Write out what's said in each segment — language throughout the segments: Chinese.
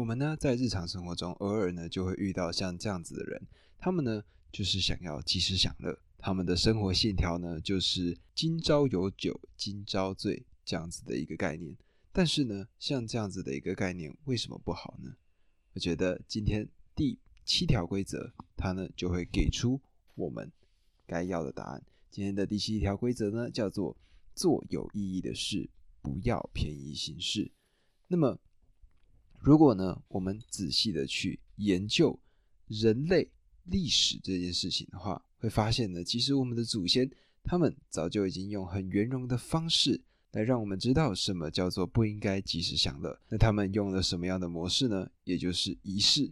我们呢在日常生活中偶尔呢就会遇到像这样子的人，他们呢就是想要及时享乐，他们的生活线条呢就是今朝有酒今朝醉这样子的一个概念。但是呢，像这样子的一个概念为什么不好呢？我觉得今天第七条规则，它呢就会给出我们该要的答案。今天的第七条规则呢，叫做做有意义的事，不要便宜行事。那么，如果呢，我们仔细的去研究人类历史这件事情的话，会发现呢，其实我们的祖先他们早就已经用很圆融的方式来让我们知道什么叫做不应该及时享乐。那他们用了什么样的模式呢？也就是仪式，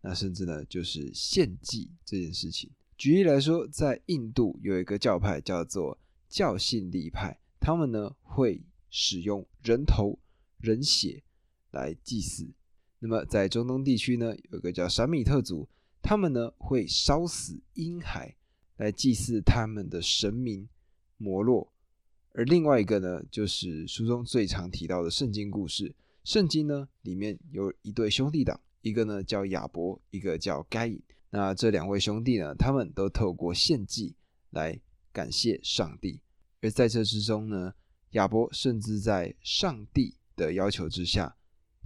那甚至呢，就是献祭这件事情。举例来说，在印度有一个教派叫做教信力派，他们呢会使用人头、人血来祭祀。那么在中东地区呢，有个叫闪米特族，他们呢会烧死婴孩来祭祀他们的神明摩洛。而另外一个呢，就是书中最常提到的圣经故事。圣经呢里面有一对兄弟党，一个呢叫亚伯，一个叫该隐。那这两位兄弟呢，他们都透过献祭来感谢上帝，而在这之中呢，亚伯甚至在上帝的要求之下，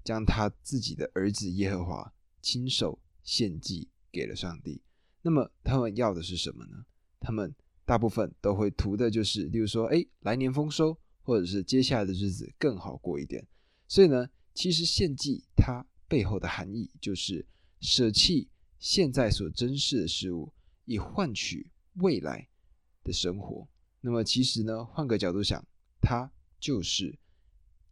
将他自己的儿子耶和华亲手献祭给了上帝。那么他们要的是什么呢？他们大部分都会图的就是，例如说，哎，来年丰收，或者是接下来的日子更好过一点。所以呢，其实献祭它背后的含义就是舍弃。现在所珍视的事物，以换取未来的生活。那么，其实呢，换个角度想，它就是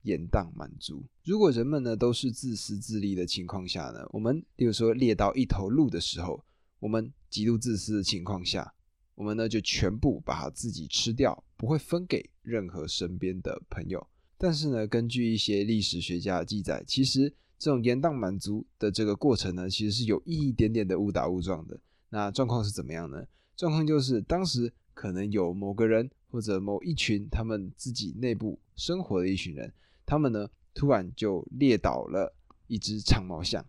延宕满足。如果人们呢都是自私自利的情况下呢，我们例如说猎到一头鹿的时候，我们极度自私的情况下，我们呢就全部把它自己吃掉，不会分给任何身边的朋友。但是呢，根据一些历史学家的记载，其实。这种延宕满足的这个过程呢，其实是有一点点的误打误撞的。那状况是怎么样呢？状况就是当时可能有某个人或者某一群他们自己内部生活的一群人，他们呢突然就猎倒了一只长毛象。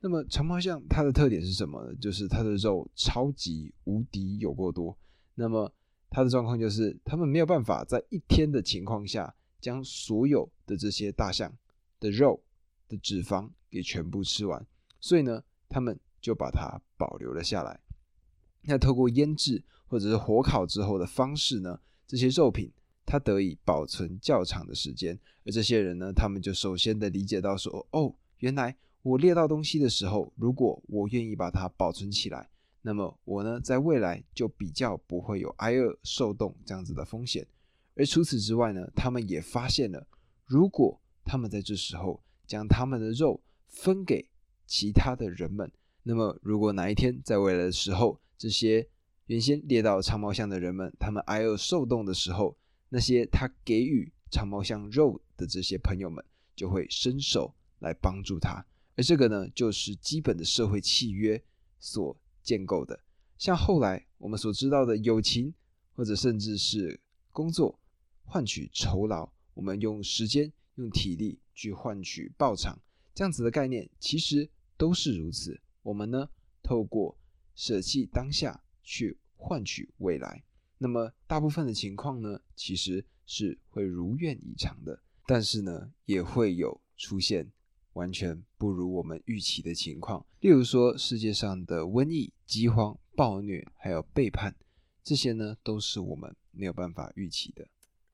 那么长毛象它的特点是什么呢？就是它的肉超级无敌有过多。那么它的状况就是他们没有办法在一天的情况下将所有的这些大象的肉。的脂肪给全部吃完，所以呢，他们就把它保留了下来。那透过腌制或者是火烤之后的方式呢，这些肉品它得以保存较长的时间。而这些人呢，他们就首先的理解到说，哦，原来我猎到东西的时候，如果我愿意把它保存起来，那么我呢，在未来就比较不会有挨饿受冻这样子的风险。而除此之外呢，他们也发现了，如果他们在这时候，将他们的肉分给其他的人们。那么，如果哪一天在未来的时候，这些原先猎到长毛象的人们，他们挨饿受冻的时候，那些他给予长毛象肉的这些朋友们，就会伸手来帮助他。而这个呢，就是基本的社会契约所建构的。像后来我们所知道的友情，或者甚至是工作换取酬劳，我们用时间。用体力去换取报偿，这样子的概念其实都是如此。我们呢，透过舍弃当下去换取未来，那么大部分的情况呢，其实是会如愿以偿的。但是呢，也会有出现完全不如我们预期的情况，例如说世界上的瘟疫、饥荒、暴虐，还有背叛，这些呢，都是我们没有办法预期的。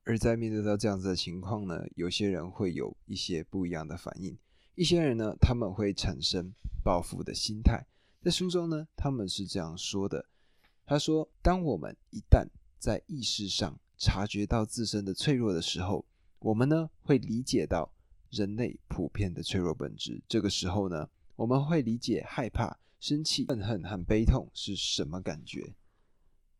而在面对到这样子的情况呢，有些人会有一些不一样的反应。一些人呢，他们会产生报复的心态。在书中呢，他们是这样说的：他说，当我们一旦在意识上察觉到自身的脆弱的时候，我们呢会理解到人类普遍的脆弱本质。这个时候呢，我们会理解害怕、生气、愤恨和悲痛是什么感觉。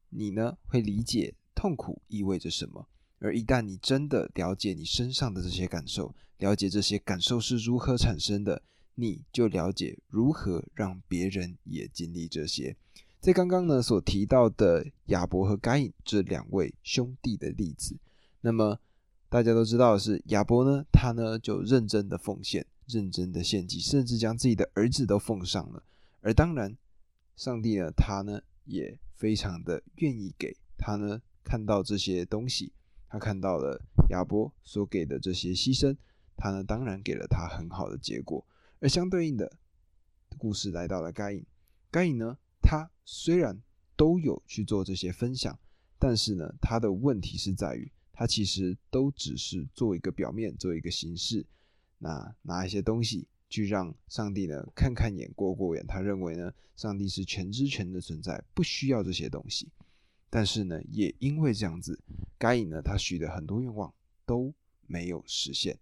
你呢会理解痛苦意味着什么。而一旦你真的了解你身上的这些感受，了解这些感受是如何产生的，你就了解如何让别人也经历这些。在刚刚呢所提到的亚伯和该隐这两位兄弟的例子，那么大家都知道的是亚伯呢，他呢就认真的奉献，认真的献祭，甚至将自己的儿子都奉上了。而当然，上帝呢，他呢也非常的愿意给他呢看到这些东西，他看到了亚伯所给的这些牺牲，他呢当然给了他很好的结果。而相对应的故事来到了该隐，该隐呢，他虽然都有去做这些分享，但是呢，他的问题是在于。他其实都只是做一个表面，做一个形式，那拿一些东西去让上帝呢看看眼过过眼。他认为呢，上帝是全知全的存在，不需要这些东西。但是呢，也因为这样子，该隐呢他许的很多愿望都没有实现。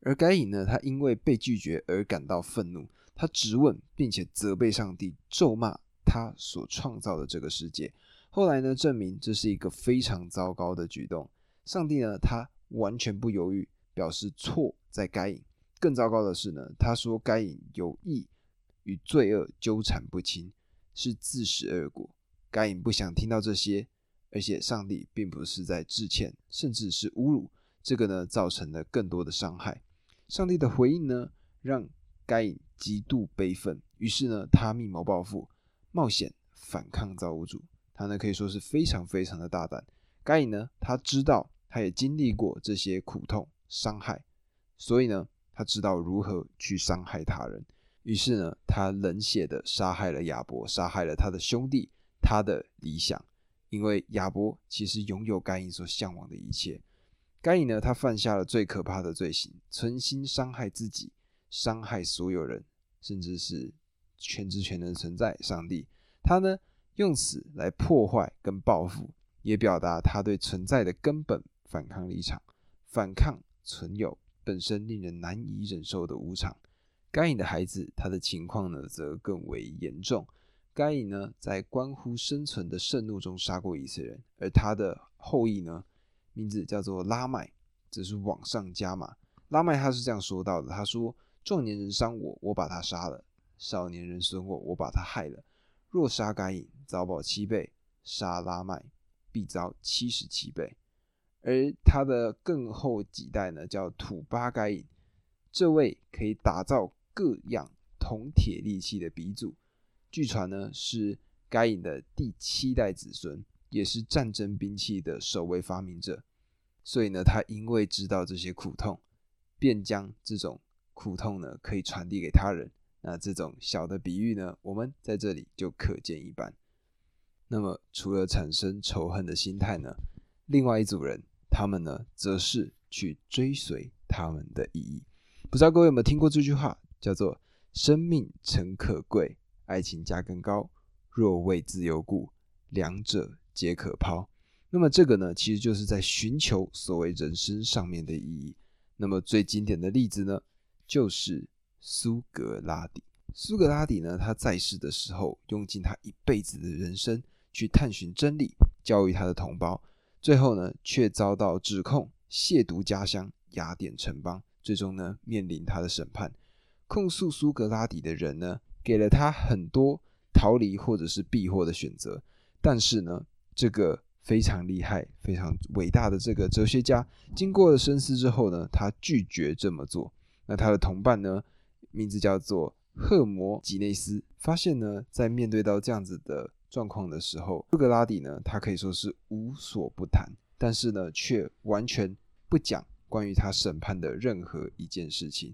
而该隐呢，他因为被拒绝而感到愤怒，他质问并且责备上帝，咒骂他所创造的这个世界。后来呢，证明这是一个非常糟糕的举动。上帝呢，他完全不犹豫，表示错在该隐。更糟糕的是呢，他说该隐有意与罪恶纠缠不清，是自食恶果。该隐不想听到这些，而且上帝并不是在致歉，甚至是侮辱。这个呢，造成了更多的伤害。上帝的回应呢，让该隐极度悲愤，于是呢，他密谋报复，冒险反抗造物主。他呢，可以说是非常非常的大胆。该隐呢，他知道，他也经历过这些苦痛、伤害，所以呢，他知道如何去伤害他人。于是呢，他冷血的杀害了亚伯，杀害了他的兄弟，他的理想。因为亚伯其实拥有该隐所向往的一切。该隐呢，他犯下了最可怕的罪行，存心伤害自己，伤害所有人，甚至是全知全能的存在上帝。他呢，用此来破坏跟报复。也表达他对存在的根本反抗立场，反抗存有本身令人难以忍受的无常。该隐的孩子，他的情况呢，则更为严重。该隐呢，在关乎生存的盛怒中杀过以色列人，而他的后裔呢，名字叫做拉麦，则是往上加码。拉麦他是这样说到的：他说，壮年人伤我，我把他杀了；少年人损我，我把他害了。若杀该隐，遭报七倍；杀拉麦。必遭七十七倍，而他的更后几代呢，叫土巴该隐，这位可以打造各样铜铁利器的鼻祖，据传呢是该隐的第七代子孙，也是战争兵器的首位发明者。所以呢，他因为知道这些苦痛，便将这种苦痛呢可以传递给他人。那这种小的比喻呢，我们在这里就可见一斑。那么，除了产生仇恨的心态呢？另外一组人，他们呢，则是去追随他们的意义。不知道各位有没有听过这句话，叫做“生命诚可贵，爱情价更高。若为自由故，两者皆可抛。”那么这个呢，其实就是在寻求所谓人生上面的意义。那么最经典的例子呢，就是苏格拉底。苏格拉底呢，他在世的时候，用尽他一辈子的人生。去探寻真理，教育他的同胞，最后呢，却遭到指控亵渎家乡雅典城邦，最终呢，面临他的审判。控诉苏格拉底的人呢，给了他很多逃离或者是避祸的选择，但是呢，这个非常厉害、非常伟大的这个哲学家，经过了深思之后呢，他拒绝这么做。那他的同伴呢，名字叫做赫摩吉内斯，发现呢，在面对到这样子的。状况的时候，苏格拉底呢，他可以说是无所不谈，但是呢，却完全不讲关于他审判的任何一件事情。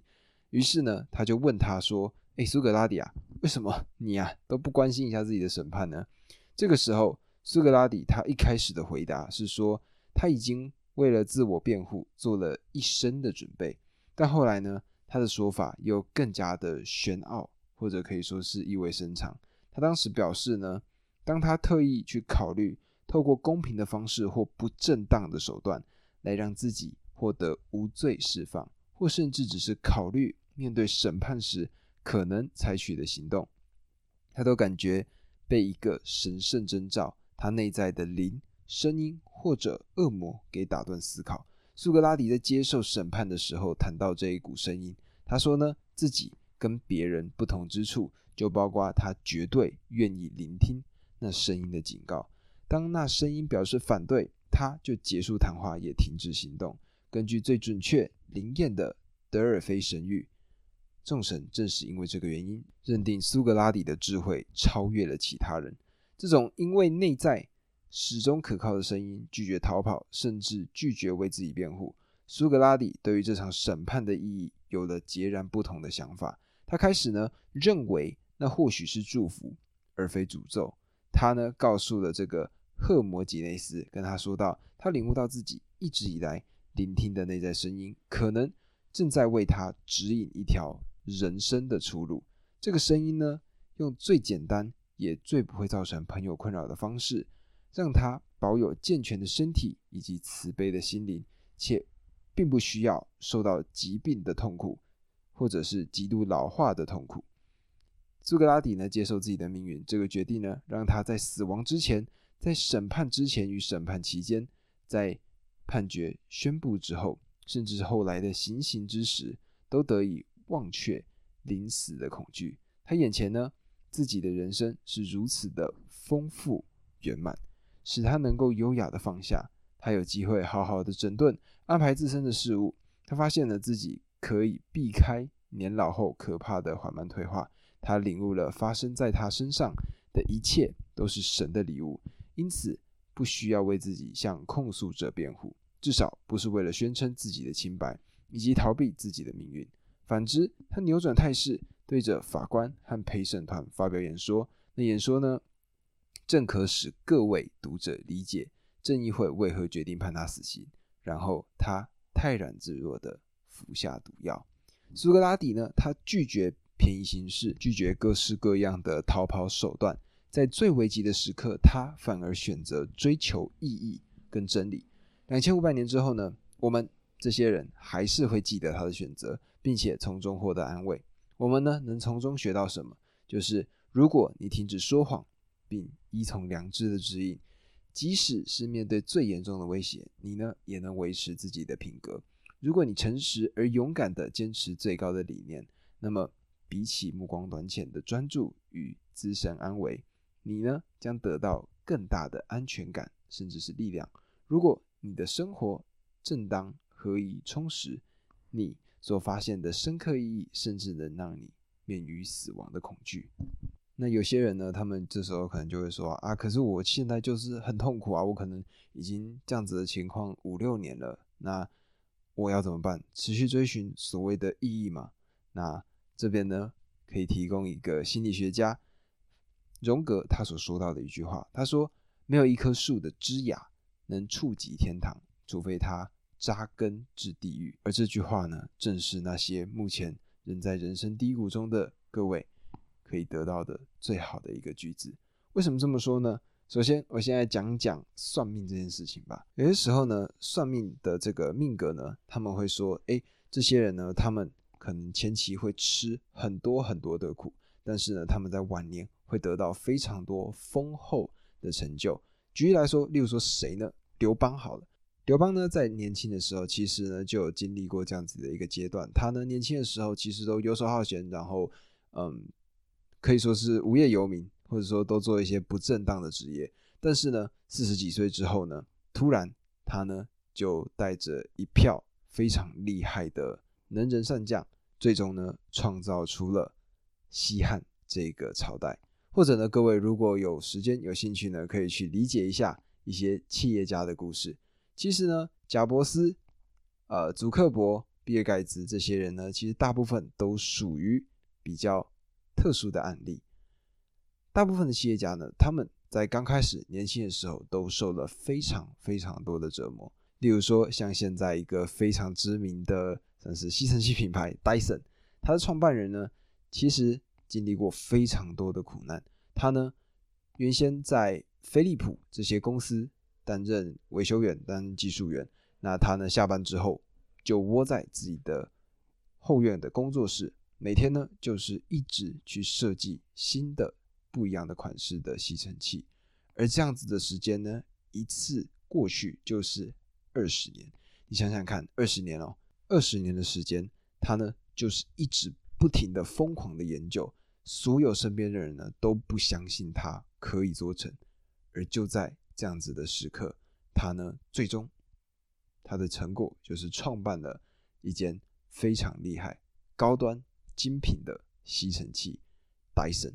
于是呢，他就问他说：“哎，苏格拉底啊，为什么你啊都不关心一下自己的审判呢？”这个时候，苏格拉底他一开始的回答是说，他已经为了自我辩护做了一生的准备。但后来呢，他的说法又更加的玄奥，或者可以说是意味深长。他当时表示呢。当他特意去考虑透过公平的方式或不正当的手段来让自己获得无罪释放，或甚至只是考虑面对审判时可能采取的行动，他都感觉被一个神圣征兆，他内在的灵、声音或者恶魔给打断思考。苏格拉底在接受审判的时候谈到这一股声音，他说呢，自己跟别人不同之处就包括他绝对愿意聆听。那声音的警告，当那声音表示反对，他就结束谈话，也停止行动。根据最准确灵验的德尔菲神谕，众神正是因为这个原因，认定苏格拉底的智慧超越了其他人。这种因为内在始终可靠的声音，拒绝逃跑，甚至拒绝为自己辩护。苏格拉底对于这场审判的意义有了截然不同的想法。他开始呢认为，那或许是祝福，而非诅咒。他呢告诉了这个赫摩吉内斯，跟他说道：他领悟到自己一直以来聆听的内在声音，可能正在为他指引一条人生的出路。这个声音呢，用最简单也最不会造成朋友困扰的方式，让他保有健全的身体以及慈悲的心灵，且。并不需要受到疾病的痛苦，或者是极度老化的痛苦。苏格拉底呢，接受自己的命运，这个决定呢，让他在死亡之前，在审判之前与审判期间，在判决宣布之后，甚至后来的行刑之时，都得以忘却临死的恐惧。他眼前呢，自己的人生是如此的丰富圆满，使他能够优雅的放下。他有机会好好的整顿。安排自身的事物，他发现了自己可以避开年老后可怕的缓慢退化。他领悟了发生在他身上的一切都是神的礼物，因此不需要为自己向控诉者辩护，至少不是为了宣称自己的清白以及逃避自己的命运。反之，他扭转态势，对着法官和陪审团发表演说。那演说呢，正可使各位读者理解正义会为何决定判他死刑。然后他泰然自若地服下毒药。苏格拉底呢？他拒绝便宜行事，拒绝各式各样的逃跑手段。在最危急的时刻，他反而选择追求意义跟真理。两千五百年之后呢？我们这些人还是会记得他的选择，并且从中获得安慰。我们呢，能从中学到什么？就是如果你停止说谎，并依从良知的指引。即使是面对最严重的威胁，你呢也能维持自己的品格。如果你诚实而勇敢地坚持最高的理念，那么比起目光短浅的专注与自身安危，你呢将得到更大的安全感，甚至是力量。如果你的生活正当、何以充实，你所发现的深刻意义，甚至能让你免于死亡的恐惧。那有些人呢，他们这时候可能就会说啊，可是我现在就是很痛苦啊，我可能已经这样子的情况五六年了，那我要怎么办？持续追寻所谓的意义嘛？那这边呢，可以提供一个心理学家荣格他所说到的一句话，他说：没有一棵树的枝芽能触及天堂，除非它扎根至地狱。而这句话呢，正是那些目前仍在人生低谷中的各位。可以得到的最好的一个句子，为什么这么说呢？首先，我现在讲讲算命这件事情吧。有些时候呢，算命的这个命格呢，他们会说，哎，这些人呢，他们可能前期会吃很多很多的苦，但是呢，他们在晚年会得到非常多丰厚的成就。举例来说，例如说谁呢？刘邦好了，刘邦呢，在年轻的时候，其实呢，就有经历过这样子的一个阶段。他呢，年轻的时候其实都游手好闲，然后，嗯。可以说是无业游民，或者说都做一些不正当的职业。但是呢，四十几岁之后呢，突然他呢就带着一票非常厉害的能人善将，最终呢创造出了西汉这个朝代。或者呢，各位如果有时间有兴趣呢，可以去理解一下一些企业家的故事。其实呢，贾伯斯、呃，祖克伯、比尔盖茨这些人呢，其实大部分都属于比较。特殊的案例，大部分的企业家呢，他们在刚开始年轻的时候都受了非常非常多的折磨。例如说，像现在一个非常知名的算是吸尘器品牌 Dyson，它的创办人呢，其实经历过非常多的苦难。他呢，原先在飞利浦这些公司担任维修员、担技术员。那他呢，下班之后就窝在自己的后院的工作室。每天呢，就是一直去设计新的不一样的款式的吸尘器，而这样子的时间呢，一次过去就是二十年。你想想看，二十年哦，二十年的时间，他呢就是一直不停的疯狂的研究，所有身边的人呢都不相信他可以做成，而就在这样子的时刻，他呢最终他的成果就是创办了一间非常厉害、高端。精品的吸尘器，Dyson。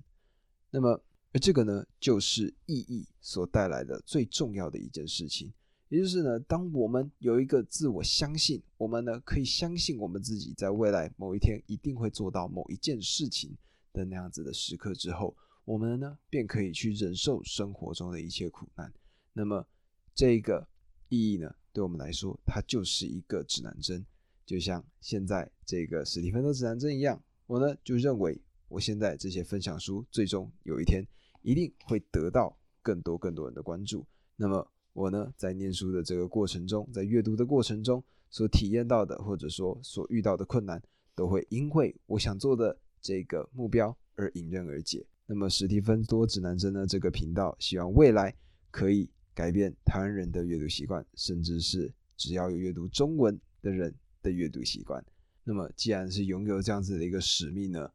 那么，而这个呢，就是意义所带来的最重要的一件事情。也就是呢，当我们有一个自我相信，我们呢可以相信我们自己在未来某一天一定会做到某一件事情的那样子的时刻之后，我们呢便可以去忍受生活中的一切苦难。那么，这个意义呢，对我们来说，它就是一个指南针，就像现在这个史蒂芬的指南针一样。我呢就认为，我现在这些分享书，最终有一天一定会得到更多更多人的关注。那么。我呢，在念书的这个过程中，在阅读的过程中所体验到的，或者说所遇到的困难，都会因为我想做的这个目标而迎刃而解。那么史蒂芬多指南针呢？这个频道希望未来可以改变台湾人的阅读习惯，甚至是只要有阅读中文的人的阅读习惯。那么既然是拥有这样子的一个使命呢，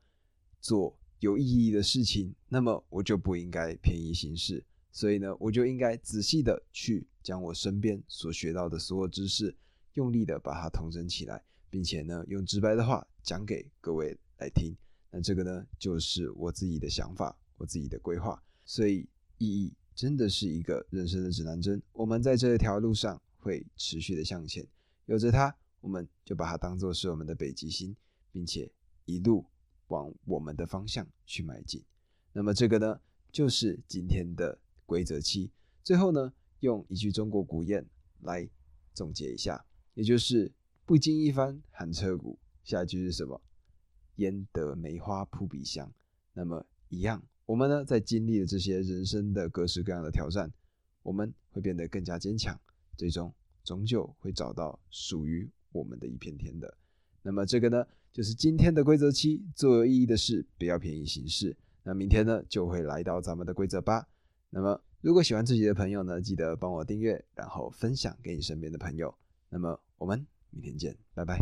做有意义的事情，那么我就不应该便宜行事。所以呢，我就应该仔细的去将我身边所学到的所有知识，用力的把它统整起来，并且呢，用直白的话讲给各位来听。那这个呢，就是我自己的想法，我自己的规划。所以意义真的是一个人生的指南针，我们在这条路上会持续的向前，有着它，我们就把它当做是我们的北极星，并且一路往我们的方向去迈进。那么这个呢，就是今天的。规则七，最后呢，用一句中国古谚来总结一下，也就是“不经一番寒彻骨”。下一句是什么？“焉得梅花扑鼻香”。那么一样，我们呢，在经历了这些人生的各式各样的挑战，我们会变得更加坚强，最终终究会找到属于我们的一片天的。那么这个呢，就是今天的规则七：做有意义的事，不要便宜行事。那明天呢，就会来到咱们的规则八。那么，如果喜欢自己的朋友呢，记得帮我订阅，然后分享给你身边的朋友。那么，我们明天见，拜拜。